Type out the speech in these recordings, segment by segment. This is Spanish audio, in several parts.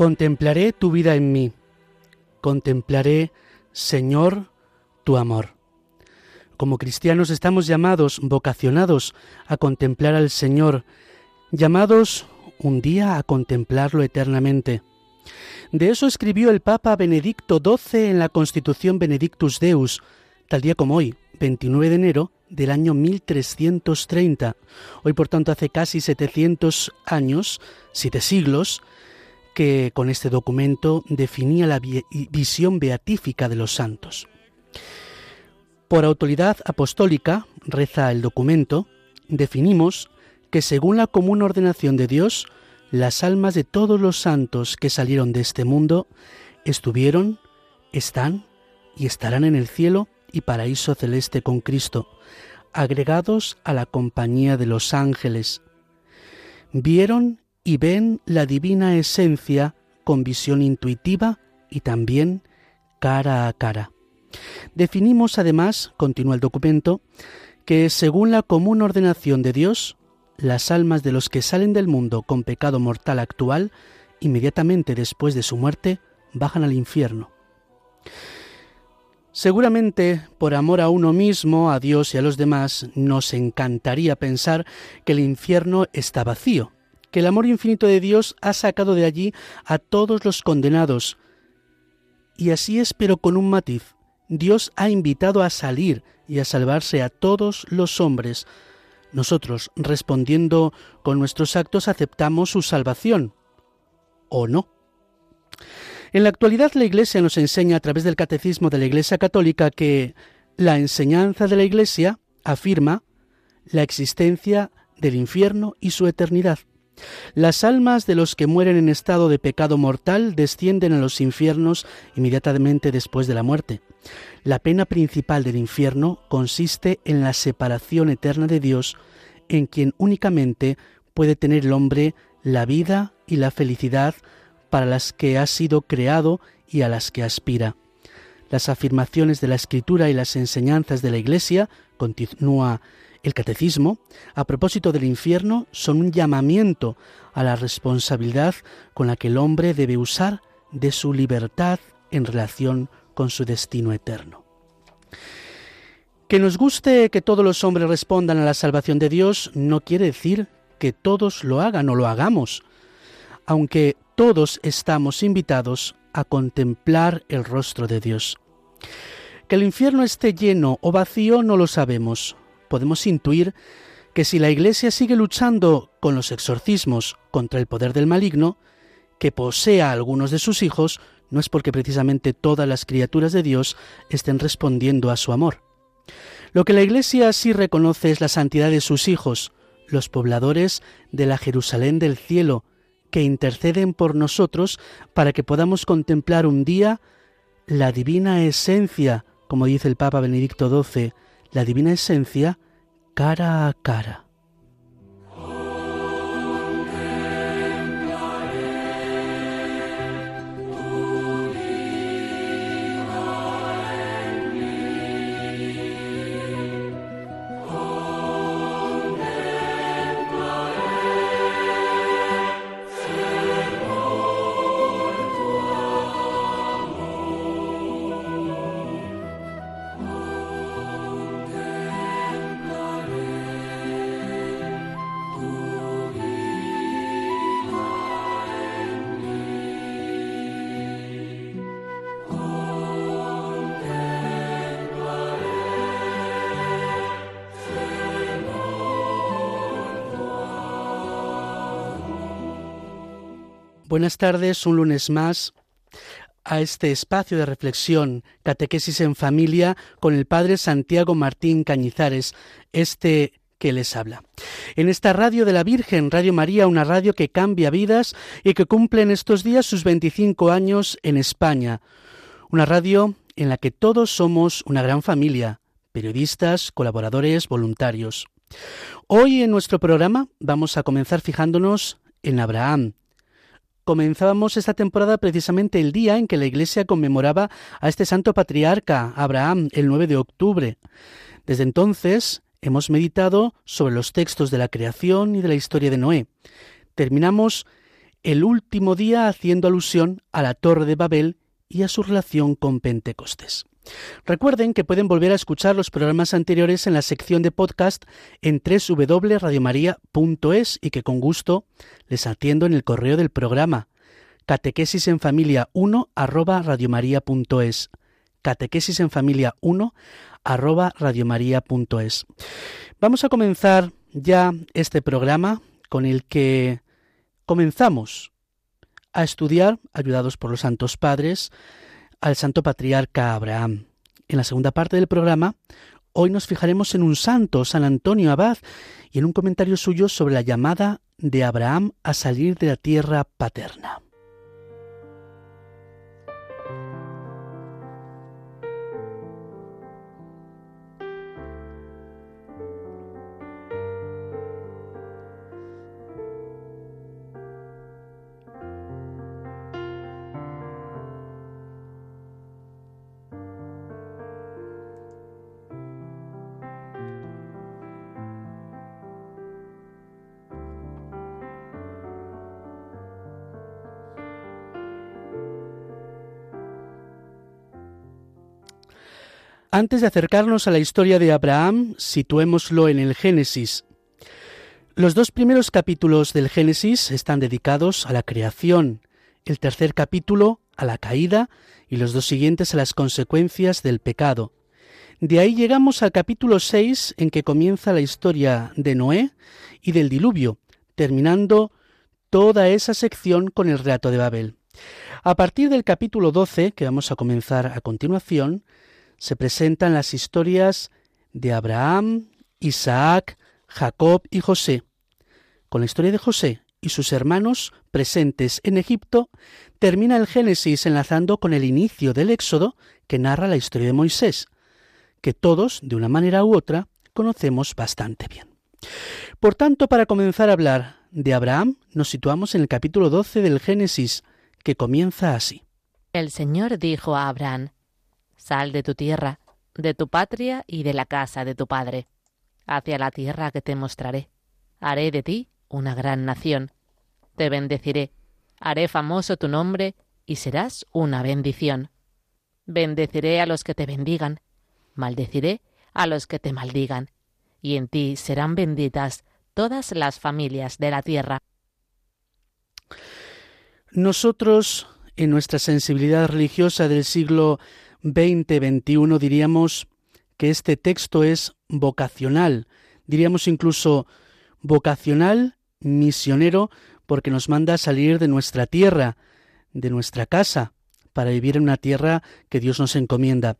Contemplaré tu vida en mí. Contemplaré, Señor, tu amor. Como cristianos estamos llamados, vocacionados a contemplar al Señor, llamados un día a contemplarlo eternamente. De eso escribió el Papa Benedicto XII en la Constitución Benedictus Deus, tal día como hoy, 29 de enero del año 1330. Hoy, por tanto, hace casi 700 años, siete siglos, que con este documento definía la visión beatífica de los santos. Por autoridad apostólica, reza el documento, definimos que según la común ordenación de Dios, las almas de todos los santos que salieron de este mundo estuvieron, están y estarán en el cielo y paraíso celeste con Cristo, agregados a la compañía de los ángeles. Vieron y ven la divina esencia con visión intuitiva y también cara a cara. Definimos además, continúa el documento, que según la común ordenación de Dios, las almas de los que salen del mundo con pecado mortal actual, inmediatamente después de su muerte, bajan al infierno. Seguramente, por amor a uno mismo, a Dios y a los demás, nos encantaría pensar que el infierno está vacío, que el amor infinito de Dios ha sacado de allí a todos los condenados. Y así es, pero con un matiz. Dios ha invitado a salir y a salvarse a todos los hombres. Nosotros, respondiendo con nuestros actos, aceptamos su salvación. ¿O no? En la actualidad la Iglesia nos enseña a través del Catecismo de la Iglesia Católica que la enseñanza de la Iglesia afirma la existencia del infierno y su eternidad. Las almas de los que mueren en estado de pecado mortal descienden a los infiernos inmediatamente después de la muerte. La pena principal del infierno consiste en la separación eterna de Dios, en quien únicamente puede tener el hombre la vida y la felicidad para las que ha sido creado y a las que aspira. Las afirmaciones de la Escritura y las enseñanzas de la Iglesia, continúa el catecismo, a propósito del infierno, son un llamamiento a la responsabilidad con la que el hombre debe usar de su libertad en relación con su destino eterno. Que nos guste que todos los hombres respondan a la salvación de Dios no quiere decir que todos lo hagan o lo hagamos, aunque todos estamos invitados a contemplar el rostro de Dios. Que el infierno esté lleno o vacío no lo sabemos, podemos intuir que si la Iglesia sigue luchando con los exorcismos contra el poder del maligno, que posea a algunos de sus hijos, no es porque precisamente todas las criaturas de Dios estén respondiendo a su amor. Lo que la Iglesia sí reconoce es la santidad de sus hijos, los pobladores de la Jerusalén del cielo, que interceden por nosotros para que podamos contemplar un día la divina esencia, como dice el Papa Benedicto XII, la divina esencia cara a cara. Buenas tardes, un lunes más a este espacio de reflexión, catequesis en familia, con el Padre Santiago Martín Cañizares, este que les habla. En esta radio de la Virgen, Radio María, una radio que cambia vidas y que cumple en estos días sus 25 años en España. Una radio en la que todos somos una gran familia, periodistas, colaboradores, voluntarios. Hoy en nuestro programa vamos a comenzar fijándonos en Abraham. Comenzábamos esta temporada precisamente el día en que la Iglesia conmemoraba a este santo patriarca, Abraham, el 9 de octubre. Desde entonces hemos meditado sobre los textos de la creación y de la historia de Noé. Terminamos el último día haciendo alusión a la Torre de Babel y a su relación con Pentecostés. Recuerden que pueden volver a escuchar los programas anteriores en la sección de podcast en www.radiomaria.es y que con gusto les atiendo en el correo del programa catequesis en familia 1 arroba radiomaria.es en familia 1 arroba Vamos a comenzar ya este programa con el que comenzamos a estudiar, ayudados por los santos padres, al santo patriarca Abraham. En la segunda parte del programa, hoy nos fijaremos en un santo, San Antonio Abad, y en un comentario suyo sobre la llamada de Abraham a salir de la tierra paterna. Antes de acercarnos a la historia de Abraham, situémoslo en el Génesis. Los dos primeros capítulos del Génesis están dedicados a la creación, el tercer capítulo a la caída y los dos siguientes a las consecuencias del pecado. De ahí llegamos al capítulo 6 en que comienza la historia de Noé y del diluvio, terminando toda esa sección con el relato de Babel. A partir del capítulo 12, que vamos a comenzar a continuación, se presentan las historias de Abraham, Isaac, Jacob y José. Con la historia de José y sus hermanos presentes en Egipto, termina el Génesis enlazando con el inicio del Éxodo que narra la historia de Moisés, que todos, de una manera u otra, conocemos bastante bien. Por tanto, para comenzar a hablar de Abraham, nos situamos en el capítulo 12 del Génesis, que comienza así. El Señor dijo a Abraham, Sal de tu tierra, de tu patria y de la casa de tu padre, hacia la tierra que te mostraré. Haré de ti una gran nación. Te bendeciré, haré famoso tu nombre y serás una bendición. Bendeciré a los que te bendigan, maldeciré a los que te maldigan, y en ti serán benditas todas las familias de la tierra. Nosotros, en nuestra sensibilidad religiosa del siglo 2021 diríamos que este texto es vocacional, diríamos incluso vocacional, misionero, porque nos manda a salir de nuestra tierra, de nuestra casa, para vivir en una tierra que Dios nos encomienda.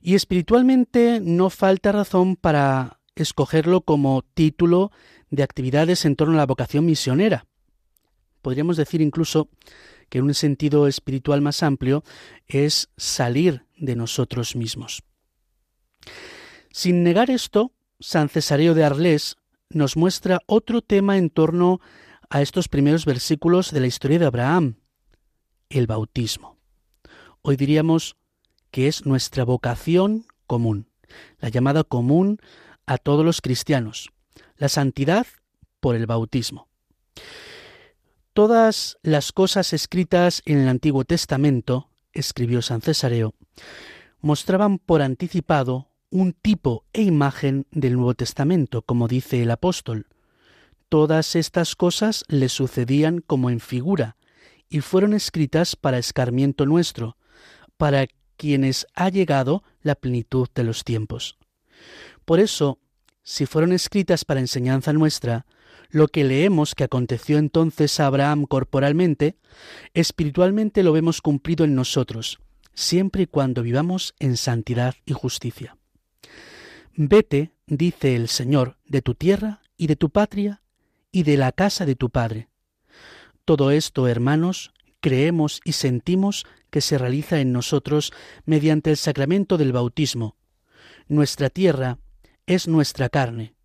Y espiritualmente no falta razón para escogerlo como título de actividades en torno a la vocación misionera. Podríamos decir incluso que en un sentido espiritual más amplio es salir de nosotros mismos. Sin negar esto, San Cesareo de Arles nos muestra otro tema en torno a estos primeros versículos de la historia de Abraham, el bautismo. Hoy diríamos que es nuestra vocación común, la llamada común a todos los cristianos, la santidad por el bautismo. Todas las cosas escritas en el Antiguo Testamento, escribió San Cesareo, mostraban por anticipado un tipo e imagen del Nuevo Testamento, como dice el apóstol. Todas estas cosas le sucedían como en figura, y fueron escritas para escarmiento nuestro, para quienes ha llegado la plenitud de los tiempos. Por eso, si fueron escritas para enseñanza nuestra, lo que leemos que aconteció entonces a Abraham corporalmente, espiritualmente lo vemos cumplido en nosotros, siempre y cuando vivamos en santidad y justicia. Vete, dice el Señor, de tu tierra y de tu patria y de la casa de tu padre. Todo esto, hermanos, creemos y sentimos que se realiza en nosotros mediante el sacramento del bautismo. Nuestra tierra es nuestra carne.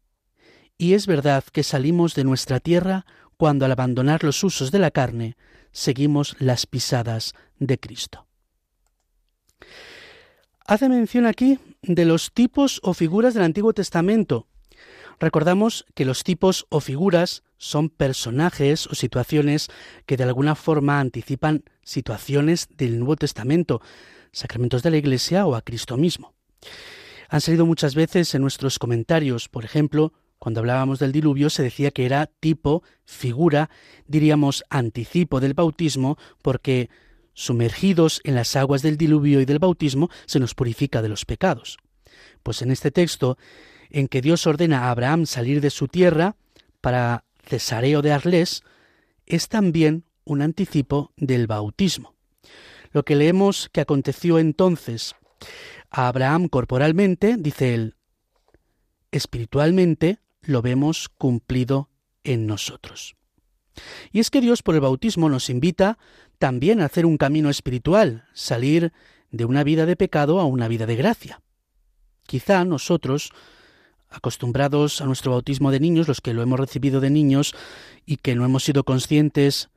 Y es verdad que salimos de nuestra tierra cuando al abandonar los usos de la carne seguimos las pisadas de Cristo. Hace mención aquí de los tipos o figuras del Antiguo Testamento. Recordamos que los tipos o figuras son personajes o situaciones que de alguna forma anticipan situaciones del Nuevo Testamento, sacramentos de la Iglesia o a Cristo mismo. Han salido muchas veces en nuestros comentarios, por ejemplo, cuando hablábamos del diluvio se decía que era tipo, figura, diríamos anticipo del bautismo, porque sumergidos en las aguas del diluvio y del bautismo, se nos purifica de los pecados. Pues en este texto, en que Dios ordena a Abraham salir de su tierra para Cesareo de Arles, es también un anticipo del bautismo. Lo que leemos que aconteció entonces a Abraham corporalmente, dice él, espiritualmente lo vemos cumplido en nosotros. Y es que Dios por el bautismo nos invita también hacer un camino espiritual, salir de una vida de pecado a una vida de gracia. Quizá nosotros, acostumbrados a nuestro bautismo de niños, los que lo hemos recibido de niños y que no hemos sido conscientes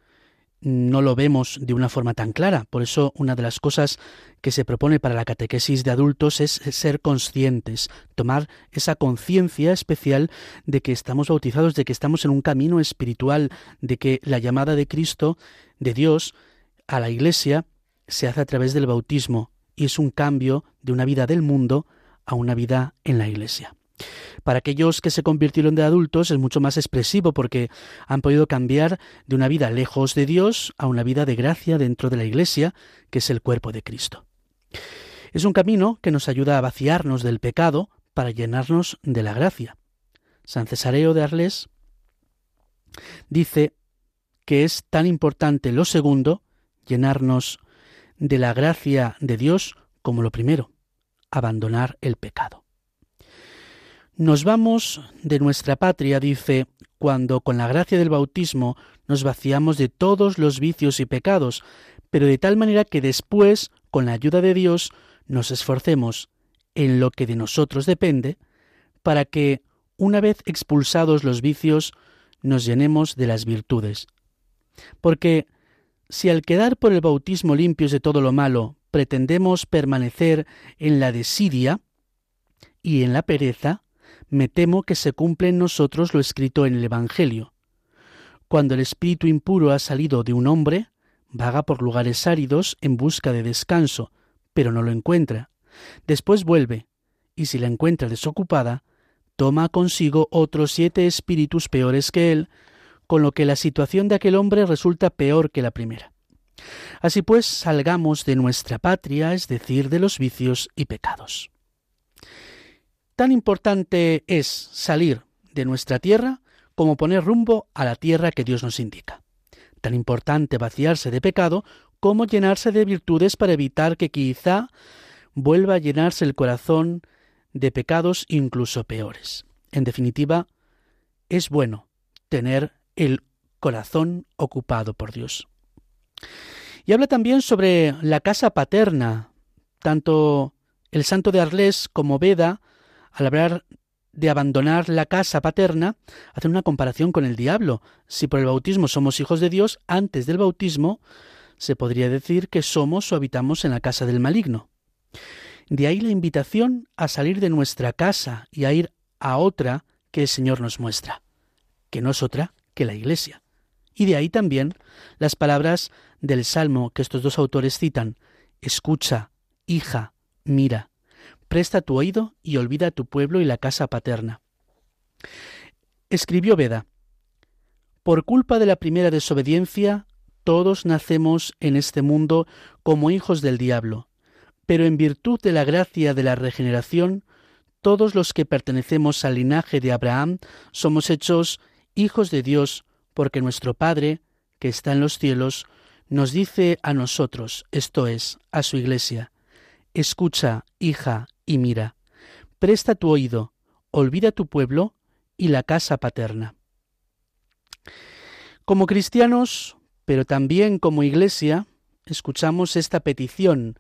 no lo vemos de una forma tan clara. Por eso una de las cosas que se propone para la catequesis de adultos es ser conscientes, tomar esa conciencia especial de que estamos bautizados, de que estamos en un camino espiritual, de que la llamada de Cristo, de Dios, a la Iglesia se hace a través del bautismo y es un cambio de una vida del mundo a una vida en la Iglesia. Para aquellos que se convirtieron de adultos es mucho más expresivo porque han podido cambiar de una vida lejos de Dios a una vida de gracia dentro de la Iglesia, que es el cuerpo de Cristo. Es un camino que nos ayuda a vaciarnos del pecado para llenarnos de la gracia. San Cesareo de Arles dice que es tan importante lo segundo llenarnos de la gracia de Dios como lo primero, abandonar el pecado. Nos vamos de nuestra patria, dice, cuando con la gracia del bautismo nos vaciamos de todos los vicios y pecados, pero de tal manera que después, con la ayuda de Dios, nos esforcemos en lo que de nosotros depende, para que, una vez expulsados los vicios, nos llenemos de las virtudes. Porque si al quedar por el bautismo limpios de todo lo malo pretendemos permanecer en la desidia y en la pereza, me temo que se cumple en nosotros lo escrito en el Evangelio. Cuando el espíritu impuro ha salido de un hombre, vaga por lugares áridos en busca de descanso, pero no lo encuentra. Después vuelve, y si la encuentra desocupada, toma consigo otros siete espíritus peores que él, con lo que la situación de aquel hombre resulta peor que la primera. Así pues, salgamos de nuestra patria, es decir, de los vicios y pecados. Tan importante es salir de nuestra tierra como poner rumbo a la tierra que Dios nos indica. Tan importante vaciarse de pecado como llenarse de virtudes para evitar que quizá vuelva a llenarse el corazón de pecados incluso peores. En definitiva, es bueno tener el corazón ocupado por Dios. Y habla también sobre la casa paterna. Tanto el santo de Arles como Beda, al hablar de abandonar la casa paterna, hacen una comparación con el diablo. Si por el bautismo somos hijos de Dios, antes del bautismo se podría decir que somos o habitamos en la casa del maligno. De ahí la invitación a salir de nuestra casa y a ir a otra que el Señor nos muestra, que no es otra que la Iglesia. Y de ahí también las palabras del Salmo que estos dos autores citan, escucha, hija, mira, presta tu oído y olvida tu pueblo y la casa paterna. Escribió Beda, por culpa de la primera desobediencia, todos nacemos en este mundo como hijos del diablo, pero en virtud de la gracia de la regeneración, todos los que pertenecemos al linaje de Abraham somos hechos hijos de Dios, porque nuestro Padre, que está en los cielos, nos dice a nosotros, esto es, a su iglesia, escucha, hija, y mira, presta tu oído, olvida tu pueblo y la casa paterna. Como cristianos, pero también como iglesia, escuchamos esta petición,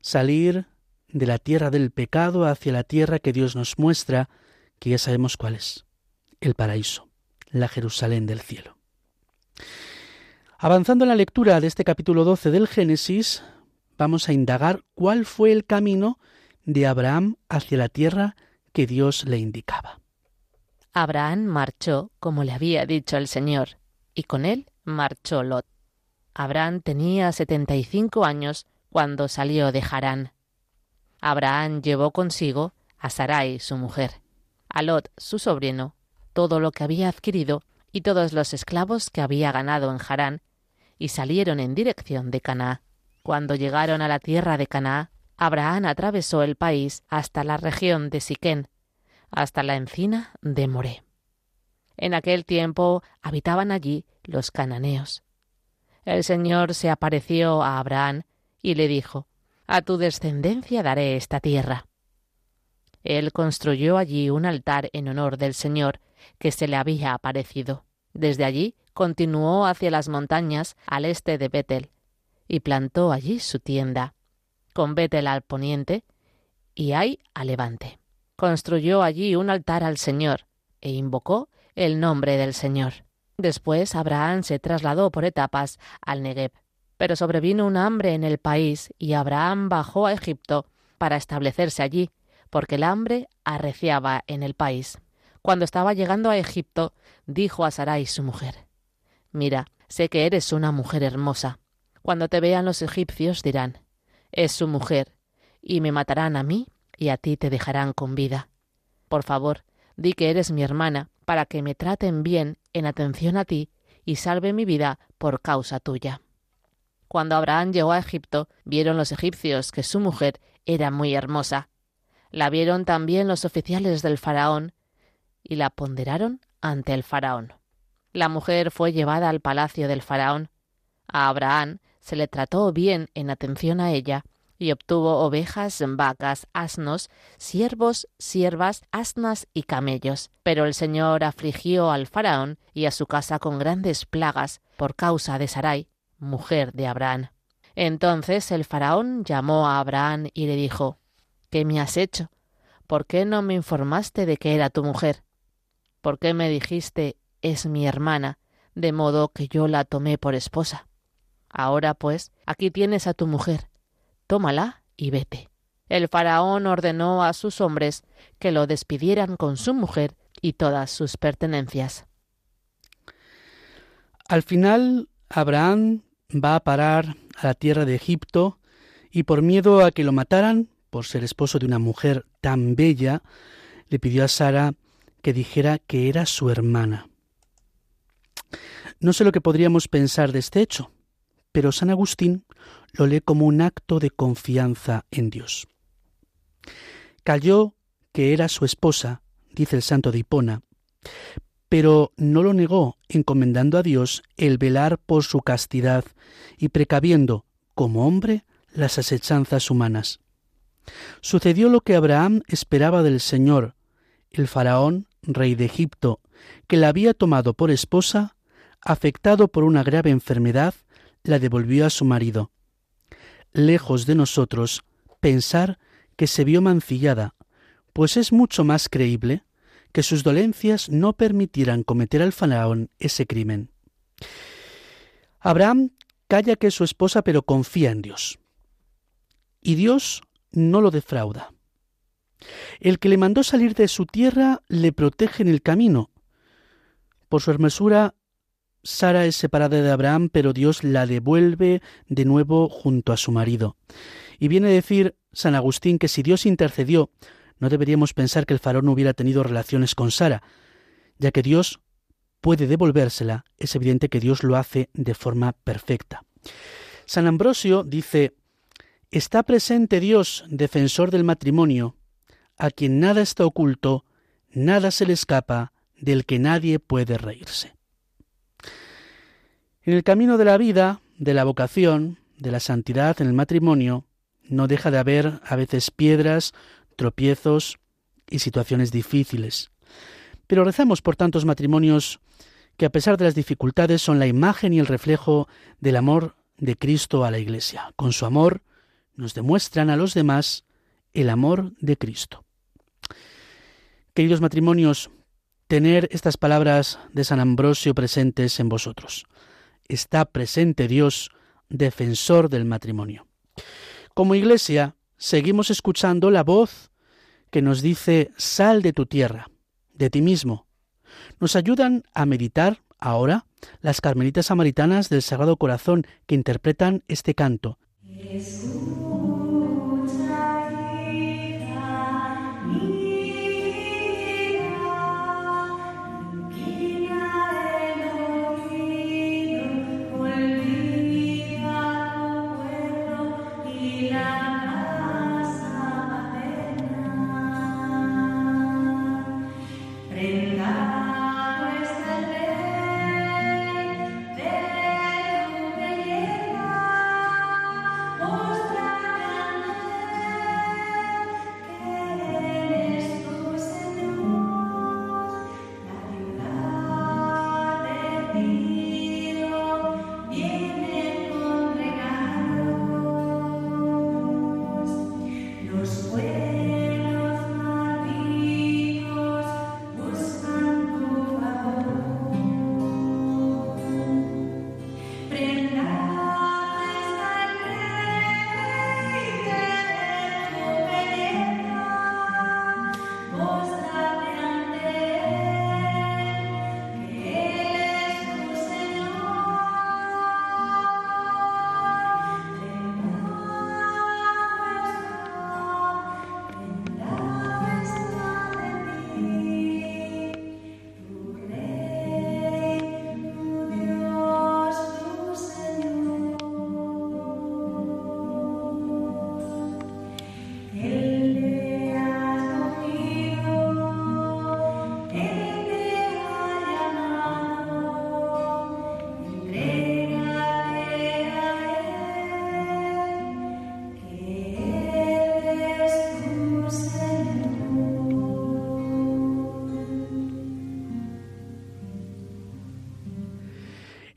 salir de la tierra del pecado hacia la tierra que Dios nos muestra, que ya sabemos cuál es, el paraíso, la Jerusalén del cielo. Avanzando en la lectura de este capítulo 12 del Génesis, vamos a indagar cuál fue el camino de Abraham hacia la tierra que Dios le indicaba. Abraham marchó como le había dicho el Señor, y con él marchó Lot. Abraham tenía setenta y cinco años cuando salió de Harán. Abraham llevó consigo a Sarai, su mujer, a Lot, su sobrino, todo lo que había adquirido y todos los esclavos que había ganado en Harán, y salieron en dirección de Canaá. Cuando llegaron a la tierra de Canaá, Abraham atravesó el país hasta la región de Siquén, hasta la encina de Moré. En aquel tiempo habitaban allí los cananeos. El Señor se apareció a Abraham y le dijo, A tu descendencia daré esta tierra. Él construyó allí un altar en honor del Señor que se le había aparecido. Desde allí continuó hacia las montañas al este de Betel y plantó allí su tienda, con Betel al poniente y Ai al levante. Construyó allí un altar al Señor e invocó el nombre del Señor. Después Abraham se trasladó por etapas al Negev. Pero sobrevino un hambre en el país y Abraham bajó a Egipto para establecerse allí, porque el hambre arreciaba en el país. Cuando estaba llegando a Egipto, dijo a Sarai su mujer, Mira, sé que eres una mujer hermosa. Cuando te vean los egipcios dirán, es su mujer, y me matarán a mí y a ti te dejarán con vida. Por favor, di que eres mi hermana, para que me traten bien en atención a ti y salve mi vida por causa tuya. Cuando Abraham llegó a Egipto, vieron los egipcios que su mujer era muy hermosa. La vieron también los oficiales del faraón y la ponderaron ante el faraón. La mujer fue llevada al palacio del faraón. A Abraham se le trató bien en atención a ella y obtuvo ovejas, vacas, asnos, siervos, siervas, asnas y camellos. Pero el Señor afligió al faraón y a su casa con grandes plagas por causa de Sarai, mujer de Abraham. Entonces el faraón llamó a Abraham y le dijo ¿Qué me has hecho? ¿Por qué no me informaste de que era tu mujer? ¿Por qué me dijiste es mi hermana, de modo que yo la tomé por esposa? Ahora pues, aquí tienes a tu mujer, tómala y vete. El faraón ordenó a sus hombres que lo despidieran con su mujer y todas sus pertenencias. Al final, Abraham va a parar a la tierra de Egipto y por miedo a que lo mataran, por ser esposo de una mujer tan bella, le pidió a Sara que dijera que era su hermana. No sé lo que podríamos pensar de este hecho, pero San Agustín lo lee como un acto de confianza en Dios. Cayó que era su esposa, dice el santo de Hipona, pero no lo negó, encomendando a Dios el velar por su castidad y precaviendo, como hombre, las asechanzas humanas. Sucedió lo que Abraham esperaba del Señor. El faraón, rey de Egipto, que la había tomado por esposa, afectado por una grave enfermedad, la devolvió a su marido. Lejos de nosotros pensar que se vio mancillada, pues es mucho más creíble que sus dolencias no permitieran cometer al faraón ese crimen. Abraham calla que es su esposa, pero confía en Dios. Y Dios no lo defrauda. El que le mandó salir de su tierra le protege en el camino. Por su hermosura, Sara es separada de Abraham, pero Dios la devuelve de nuevo junto a su marido. Y viene a decir San Agustín que si Dios intercedió, no deberíamos pensar que el faraón hubiera tenido relaciones con Sara, ya que Dios puede devolvérsela, es evidente que Dios lo hace de forma perfecta. San Ambrosio dice, está presente Dios, defensor del matrimonio, a quien nada está oculto, nada se le escapa, del que nadie puede reírse. En el camino de la vida, de la vocación, de la santidad en el matrimonio, no deja de haber a veces piedras, tropiezos y situaciones difíciles. Pero rezamos por tantos matrimonios que a pesar de las dificultades son la imagen y el reflejo del amor de Cristo a la Iglesia. Con su amor nos demuestran a los demás el amor de Cristo. Queridos matrimonios, tener estas palabras de San Ambrosio presentes en vosotros. Está presente Dios, defensor del matrimonio. Como iglesia, seguimos escuchando la voz que nos dice, sal de tu tierra, de ti mismo. Nos ayudan a meditar ahora las carmelitas samaritanas del Sagrado Corazón que interpretan este canto.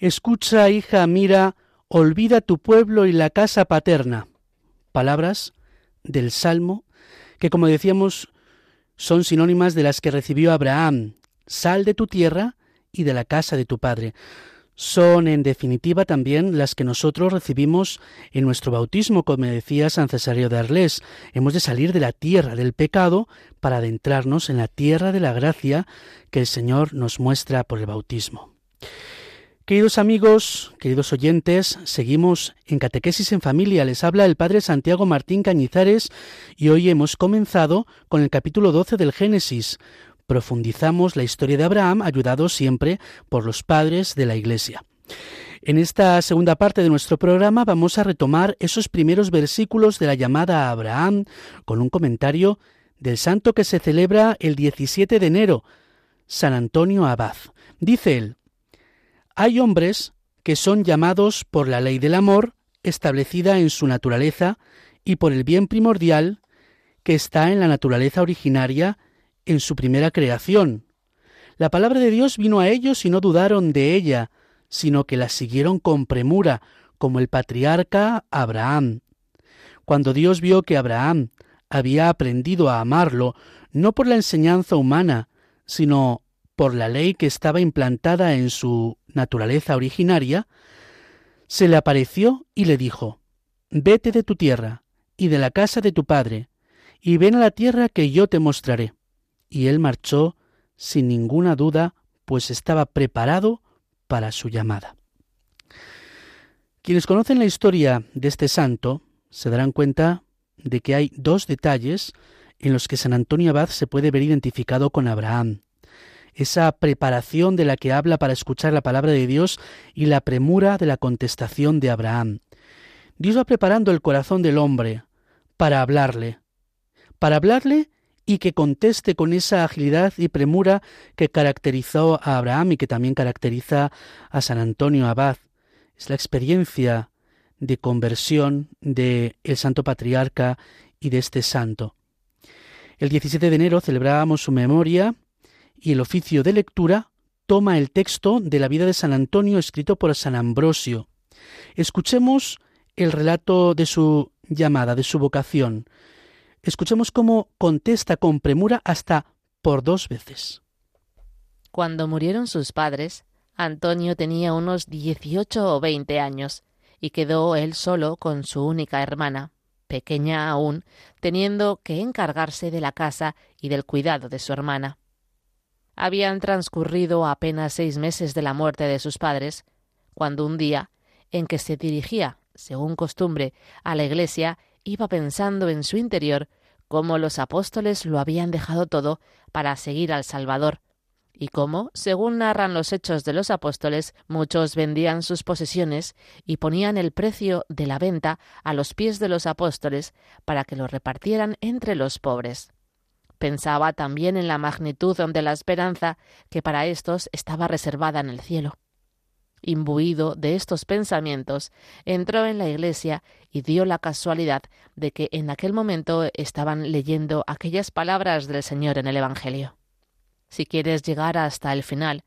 Escucha, hija, mira, olvida tu pueblo y la casa paterna. Palabras del Salmo que, como decíamos, son sinónimas de las que recibió Abraham. Sal de tu tierra y de la casa de tu padre. Son, en definitiva, también las que nosotros recibimos en nuestro bautismo, como decía San Cesario de Arles. Hemos de salir de la tierra del pecado para adentrarnos en la tierra de la gracia que el Señor nos muestra por el bautismo. Queridos amigos, queridos oyentes, seguimos en Catequesis en Familia. Les habla el Padre Santiago Martín Cañizares y hoy hemos comenzado con el capítulo 12 del Génesis. Profundizamos la historia de Abraham, ayudado siempre por los padres de la Iglesia. En esta segunda parte de nuestro programa vamos a retomar esos primeros versículos de la llamada a Abraham con un comentario del santo que se celebra el 17 de enero, San Antonio Abad. Dice él, hay hombres que son llamados por la ley del amor establecida en su naturaleza y por el bien primordial que está en la naturaleza originaria en su primera creación. La palabra de Dios vino a ellos y no dudaron de ella, sino que la siguieron con premura, como el patriarca Abraham. Cuando Dios vio que Abraham había aprendido a amarlo, no por la enseñanza humana, sino por la ley que estaba implantada en su naturaleza originaria, se le apareció y le dijo, Vete de tu tierra y de la casa de tu padre, y ven a la tierra que yo te mostraré. Y él marchó sin ninguna duda, pues estaba preparado para su llamada. Quienes conocen la historia de este santo se darán cuenta de que hay dos detalles en los que San Antonio Abad se puede ver identificado con Abraham esa preparación de la que habla para escuchar la palabra de Dios y la premura de la contestación de Abraham. Dios va preparando el corazón del hombre para hablarle, para hablarle y que conteste con esa agilidad y premura que caracterizó a Abraham y que también caracteriza a San Antonio Abad. Es la experiencia de conversión de el Santo Patriarca y de este santo. El 17 de enero celebrábamos su memoria y el oficio de lectura toma el texto de la vida de San Antonio escrito por San Ambrosio. Escuchemos el relato de su llamada, de su vocación. Escuchemos cómo contesta con premura hasta por dos veces. Cuando murieron sus padres, Antonio tenía unos dieciocho o veinte años, y quedó él solo con su única hermana, pequeña aún, teniendo que encargarse de la casa y del cuidado de su hermana. Habían transcurrido apenas seis meses de la muerte de sus padres, cuando un día, en que se dirigía, según costumbre, a la iglesia, iba pensando en su interior cómo los apóstoles lo habían dejado todo para seguir al Salvador, y cómo, según narran los hechos de los apóstoles, muchos vendían sus posesiones y ponían el precio de la venta a los pies de los apóstoles para que lo repartieran entre los pobres. Pensaba también en la magnitud de la esperanza que para éstos estaba reservada en el cielo. Imbuido de estos pensamientos, entró en la iglesia y dio la casualidad de que en aquel momento estaban leyendo aquellas palabras del Señor en el Evangelio. Si quieres llegar hasta el final,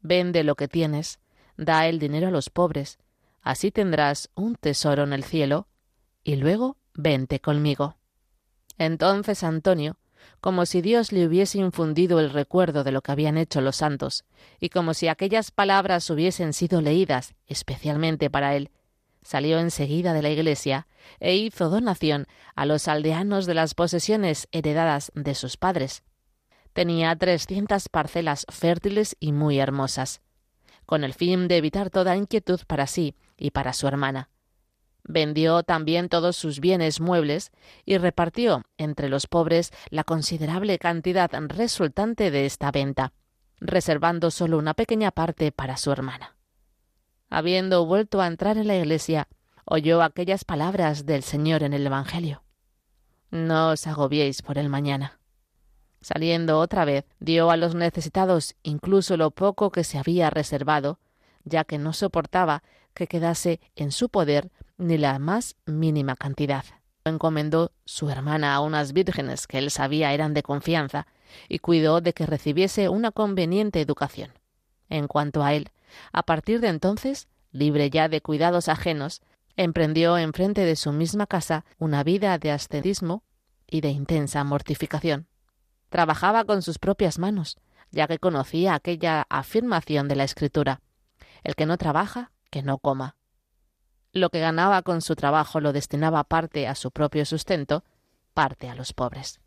vende lo que tienes, da el dinero a los pobres, así tendrás un tesoro en el cielo, y luego vente conmigo. Entonces Antonio, como si Dios le hubiese infundido el recuerdo de lo que habían hecho los santos, y como si aquellas palabras hubiesen sido leídas especialmente para él, salió enseguida de la iglesia e hizo donación a los aldeanos de las posesiones heredadas de sus padres, tenía trescientas parcelas fértiles y muy hermosas, con el fin de evitar toda inquietud para sí y para su hermana. Vendió también todos sus bienes muebles y repartió entre los pobres la considerable cantidad resultante de esta venta, reservando solo una pequeña parte para su hermana. Habiendo vuelto a entrar en la iglesia, oyó aquellas palabras del Señor en el Evangelio. No os agobiéis por el mañana Saliendo otra vez, dio a los necesitados incluso lo poco que se había reservado, ya que no soportaba que quedase en su poder ni la más mínima cantidad. Encomendó su hermana a unas vírgenes que él sabía eran de confianza, y cuidó de que recibiese una conveniente educación. En cuanto a él, a partir de entonces, libre ya de cuidados ajenos, emprendió enfrente de su misma casa una vida de ascetismo y de intensa mortificación. Trabajaba con sus propias manos, ya que conocía aquella afirmación de la Escritura. El que no trabaja, que no coma. Lo que ganaba con su trabajo lo destinaba parte a su propio sustento, parte a los pobres.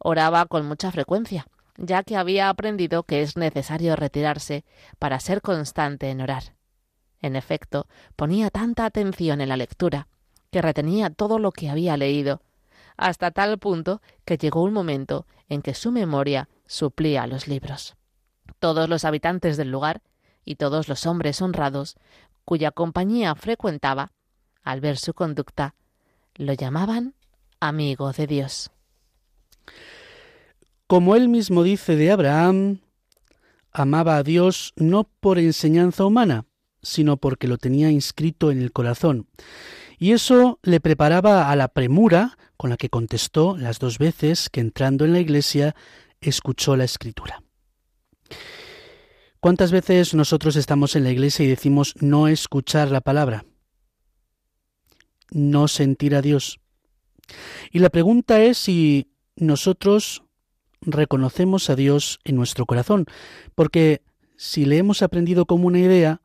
Oraba con mucha frecuencia, ya que había aprendido que es necesario retirarse para ser constante en orar. En efecto, ponía tanta atención en la lectura, que retenía todo lo que había leído, hasta tal punto que llegó un momento en que su memoria suplía los libros. Todos los habitantes del lugar y todos los hombres honrados cuya compañía frecuentaba, al ver su conducta, lo llamaban amigo de Dios. Como él mismo dice de Abraham, amaba a Dios no por enseñanza humana, sino porque lo tenía inscrito en el corazón. Y eso le preparaba a la premura con la que contestó las dos veces que entrando en la iglesia escuchó la escritura. ¿Cuántas veces nosotros estamos en la iglesia y decimos no escuchar la palabra? No sentir a Dios. Y la pregunta es si nosotros reconocemos a Dios en nuestro corazón, porque si le hemos aprendido como una idea,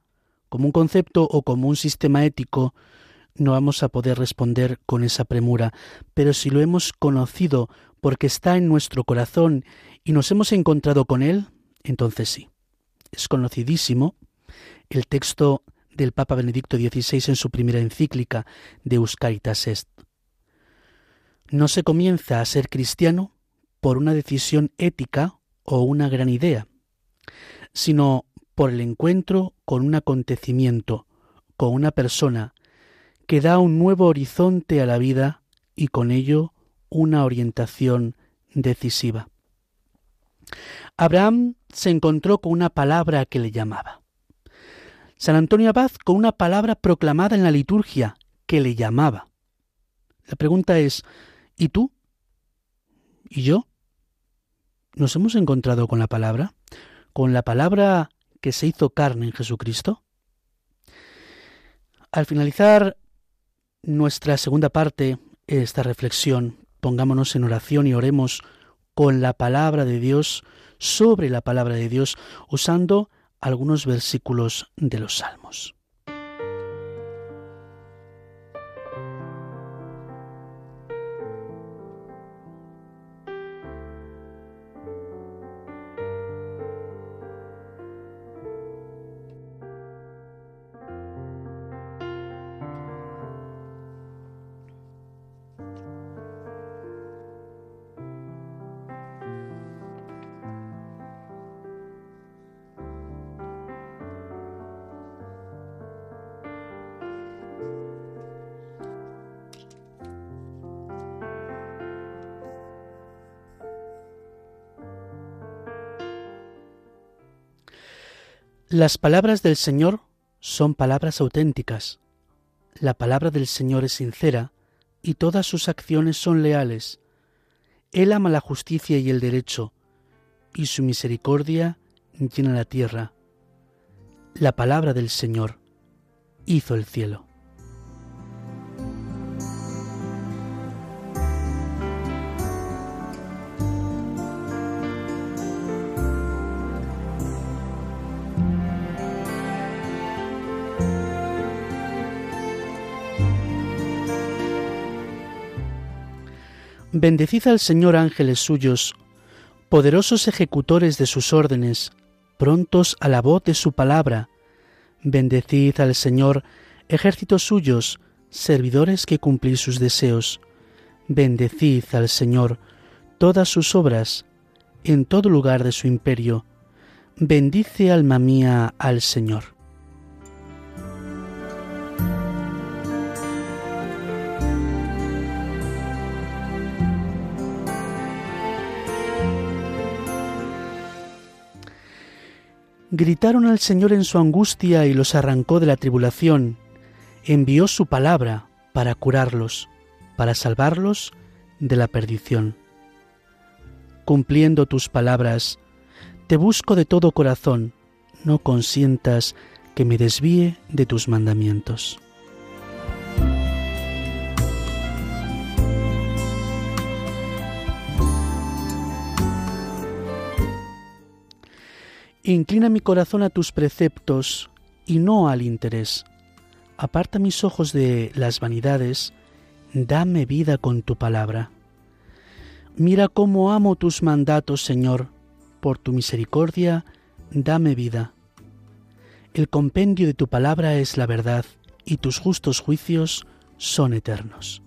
como un concepto o como un sistema ético, no vamos a poder responder con esa premura, pero si lo hemos conocido porque está en nuestro corazón y nos hemos encontrado con él, entonces sí. Es conocidísimo el texto del Papa Benedicto XVI en su primera encíclica de Euscaritas Est. No se comienza a ser cristiano por una decisión ética o una gran idea, sino por el encuentro con un acontecimiento, con una persona, que da un nuevo horizonte a la vida y con ello una orientación decisiva. Abraham se encontró con una palabra que le llamaba. San Antonio Abad con una palabra proclamada en la liturgia que le llamaba. La pregunta es, ¿y tú? ¿Y yo? ¿Nos hemos encontrado con la palabra? ¿Con la palabra que se hizo carne en Jesucristo? Al finalizar nuestra segunda parte, esta reflexión, pongámonos en oración y oremos con la palabra de Dios, sobre la palabra de Dios, usando algunos versículos de los Salmos. Las palabras del Señor son palabras auténticas. La palabra del Señor es sincera y todas sus acciones son leales. Él ama la justicia y el derecho, y su misericordia llena la tierra. La palabra del Señor hizo el cielo. Bendecid al Señor ángeles suyos, poderosos ejecutores de sus órdenes, prontos a la voz de su palabra. Bendecid al Señor ejércitos suyos, servidores que cumplís sus deseos. Bendecid al Señor todas sus obras, en todo lugar de su imperio. Bendice alma mía al Señor. Gritaron al Señor en su angustia y los arrancó de la tribulación. Envió su palabra para curarlos, para salvarlos de la perdición. Cumpliendo tus palabras, te busco de todo corazón, no consientas que me desvíe de tus mandamientos. Inclina mi corazón a tus preceptos y no al interés. Aparta mis ojos de las vanidades, dame vida con tu palabra. Mira cómo amo tus mandatos, Señor, por tu misericordia, dame vida. El compendio de tu palabra es la verdad, y tus justos juicios son eternos.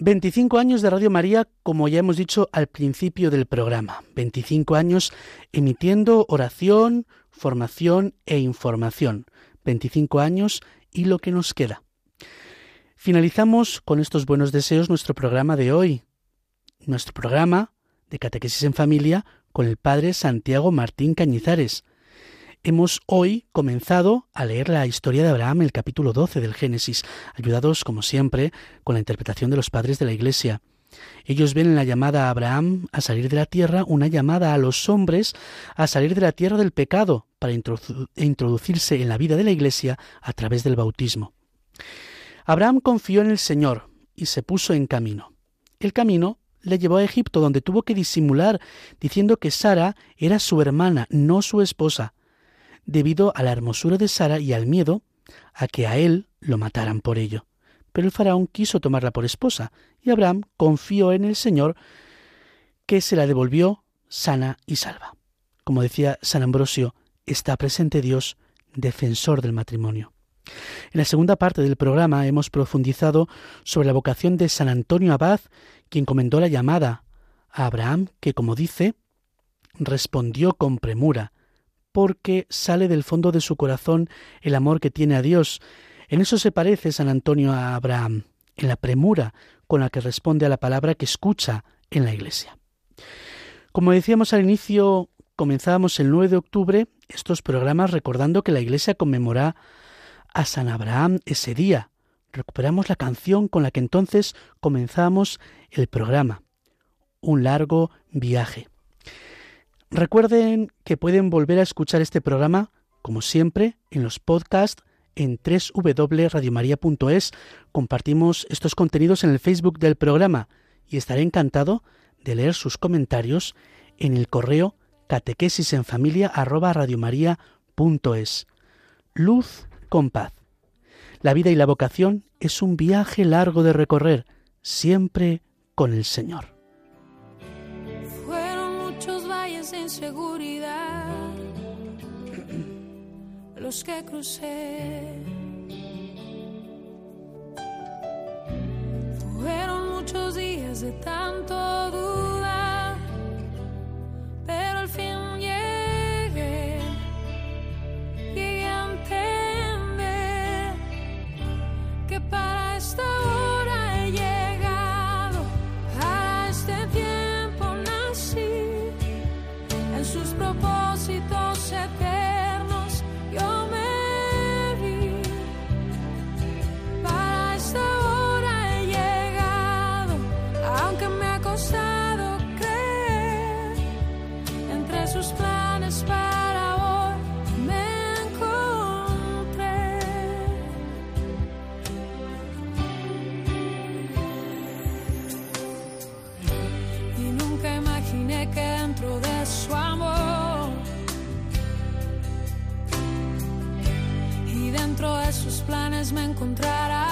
Veinticinco años de Radio María, como ya hemos dicho al principio del programa. Veinticinco años emitiendo oración, formación e información. Veinticinco años y lo que nos queda. Finalizamos con estos buenos deseos nuestro programa de hoy. Nuestro programa de Catequesis en Familia con el Padre Santiago Martín Cañizares. Hemos hoy comenzado a leer la historia de Abraham, el capítulo 12 del Génesis, ayudados, como siempre, con la interpretación de los padres de la Iglesia. Ellos ven en la llamada a Abraham a salir de la tierra una llamada a los hombres a salir de la tierra del pecado para introducirse en la vida de la Iglesia a través del bautismo. Abraham confió en el Señor y se puso en camino. El camino le llevó a Egipto, donde tuvo que disimular, diciendo que Sara era su hermana, no su esposa, debido a la hermosura de Sara y al miedo a que a él lo mataran por ello. Pero el faraón quiso tomarla por esposa, y Abraham confió en el Señor, que se la devolvió sana y salva. Como decía San Ambrosio, está presente Dios, defensor del matrimonio. En la segunda parte del programa hemos profundizado sobre la vocación de San Antonio Abad, quien comentó la llamada a Abraham, que, como dice, respondió con premura, porque sale del fondo de su corazón el amor que tiene a Dios. En eso se parece San Antonio a Abraham, en la premura con la que responde a la palabra que escucha en la iglesia. Como decíamos al inicio, comenzábamos el 9 de octubre estos programas recordando que la iglesia conmemora a San Abraham ese día. Recuperamos la canción con la que entonces comenzamos el programa. Un largo viaje. Recuerden que pueden volver a escuchar este programa, como siempre, en los podcasts en www.radiomaria.es. Compartimos estos contenidos en el Facebook del programa y estaré encantado de leer sus comentarios en el correo catequesis en familia Luz con paz. La vida y la vocación es un viaje largo de recorrer, siempre con el Señor. Inseguridad los que crucé. Fueron muchos días de tanto duda, me encontrará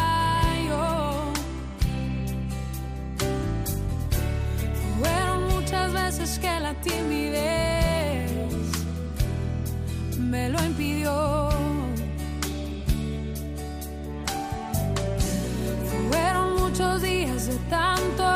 yo. Fueron muchas veces que la timidez me lo impidió. Fueron muchos días de tanto